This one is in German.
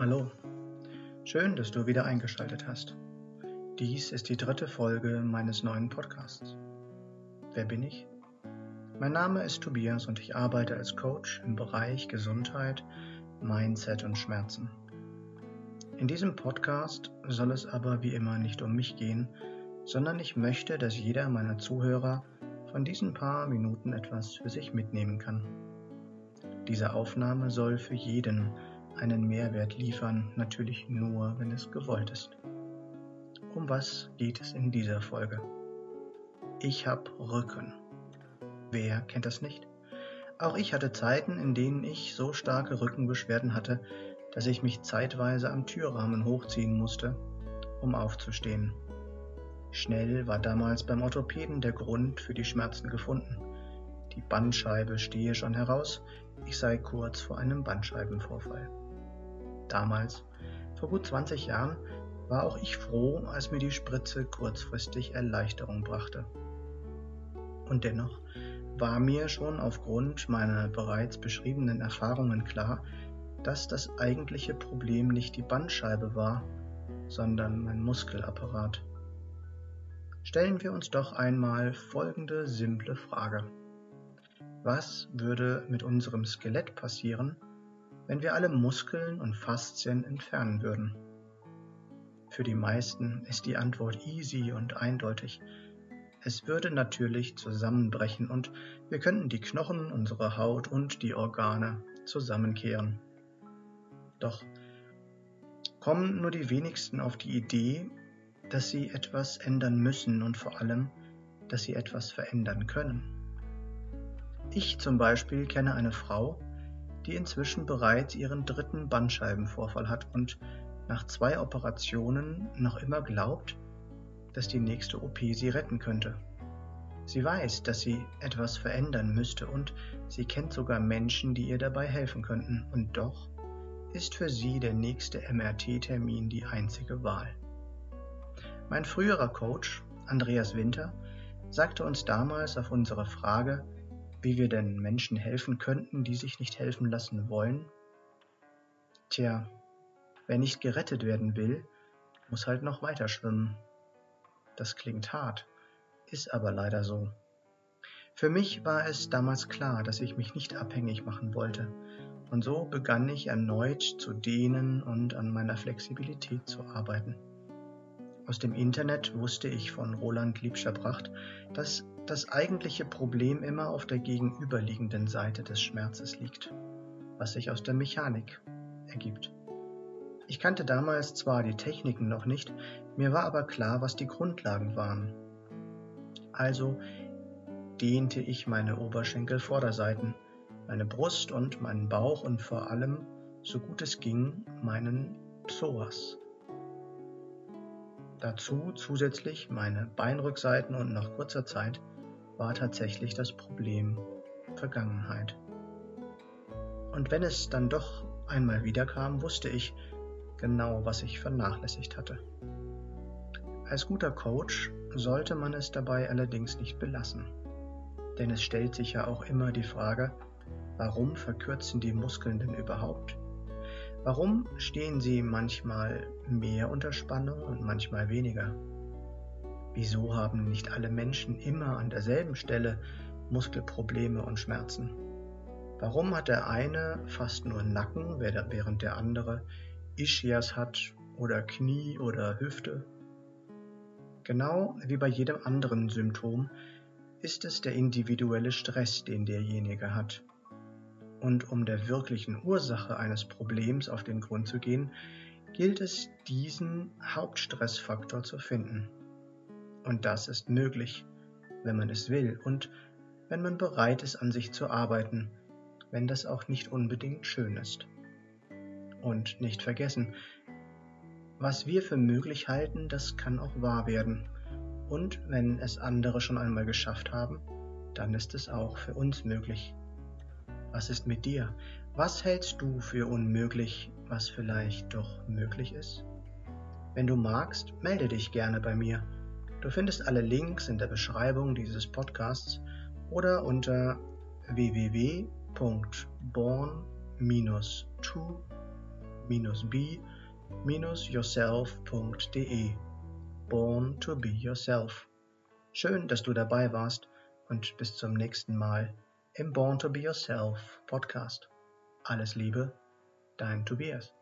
Hallo, schön, dass du wieder eingeschaltet hast. Dies ist die dritte Folge meines neuen Podcasts. Wer bin ich? Mein Name ist Tobias und ich arbeite als Coach im Bereich Gesundheit, Mindset und Schmerzen. In diesem Podcast soll es aber wie immer nicht um mich gehen, sondern ich möchte, dass jeder meiner Zuhörer von diesen paar Minuten etwas für sich mitnehmen kann. Diese Aufnahme soll für jeden einen Mehrwert liefern, natürlich nur, wenn es gewollt ist. Um was geht es in dieser Folge? Ich hab Rücken. Wer kennt das nicht? Auch ich hatte Zeiten, in denen ich so starke Rückenbeschwerden hatte, dass ich mich zeitweise am Türrahmen hochziehen musste, um aufzustehen. Schnell war damals beim Orthopäden der Grund für die Schmerzen gefunden. Die Bandscheibe stehe schon heraus, ich sei kurz vor einem Bandscheibenvorfall. Damals, vor gut 20 Jahren, war auch ich froh, als mir die Spritze kurzfristig Erleichterung brachte. Und dennoch war mir schon aufgrund meiner bereits beschriebenen Erfahrungen klar, dass das eigentliche Problem nicht die Bandscheibe war, sondern mein Muskelapparat. Stellen wir uns doch einmal folgende simple Frage. Was würde mit unserem Skelett passieren, wenn wir alle Muskeln und Faszien entfernen würden? Für die meisten ist die Antwort easy und eindeutig. Es würde natürlich zusammenbrechen und wir könnten die Knochen, unsere Haut und die Organe zusammenkehren. Doch kommen nur die wenigsten auf die Idee, dass sie etwas ändern müssen und vor allem, dass sie etwas verändern können. Ich zum Beispiel kenne eine Frau, die inzwischen bereits ihren dritten Bandscheibenvorfall hat und nach zwei Operationen noch immer glaubt, dass die nächste OP sie retten könnte. Sie weiß, dass sie etwas verändern müsste und sie kennt sogar Menschen, die ihr dabei helfen könnten. Und doch ist für sie der nächste MRT-Termin die einzige Wahl. Mein früherer Coach, Andreas Winter, sagte uns damals auf unsere Frage, wie wir denn Menschen helfen könnten, die sich nicht helfen lassen wollen. Tja, wer nicht gerettet werden will, muss halt noch weiter schwimmen. Das klingt hart, ist aber leider so. Für mich war es damals klar, dass ich mich nicht abhängig machen wollte, und so begann ich erneut zu dehnen und an meiner Flexibilität zu arbeiten. Aus dem Internet wusste ich von Roland Liebscher-Bracht, dass das eigentliche Problem immer auf der gegenüberliegenden Seite des Schmerzes liegt, was sich aus der Mechanik ergibt. Ich kannte damals zwar die Techniken noch nicht, mir war aber klar, was die Grundlagen waren. Also dehnte ich meine Oberschenkelvorderseiten, meine Brust und meinen Bauch und vor allem, so gut es ging, meinen Psoas. Dazu zusätzlich meine Beinrückseiten und nach kurzer Zeit war tatsächlich das Problem Vergangenheit. Und wenn es dann doch einmal wiederkam, wusste ich genau, was ich vernachlässigt hatte. Als guter Coach sollte man es dabei allerdings nicht belassen. Denn es stellt sich ja auch immer die Frage, warum verkürzen die Muskeln denn überhaupt? Warum stehen sie manchmal mehr unter Spannung und manchmal weniger? Wieso haben nicht alle Menschen immer an derselben Stelle Muskelprobleme und Schmerzen? Warum hat der eine fast nur Nacken, während der andere Ischias hat oder Knie oder Hüfte? Genau wie bei jedem anderen Symptom ist es der individuelle Stress, den derjenige hat. Und um der wirklichen Ursache eines Problems auf den Grund zu gehen, gilt es, diesen Hauptstressfaktor zu finden. Und das ist möglich, wenn man es will und wenn man bereit ist, an sich zu arbeiten, wenn das auch nicht unbedingt schön ist. Und nicht vergessen, was wir für möglich halten, das kann auch wahr werden. Und wenn es andere schon einmal geschafft haben, dann ist es auch für uns möglich. Was ist mit dir? Was hältst du für unmöglich, was vielleicht doch möglich ist? Wenn du magst, melde dich gerne bei mir. Du findest alle Links in der Beschreibung dieses Podcasts oder unter www.born-to born-to-be-yourself.de. Born to be yourself. Schön, dass du dabei warst und bis zum nächsten Mal im Born to be Yourself Podcast. Alles Liebe, dein Tobias.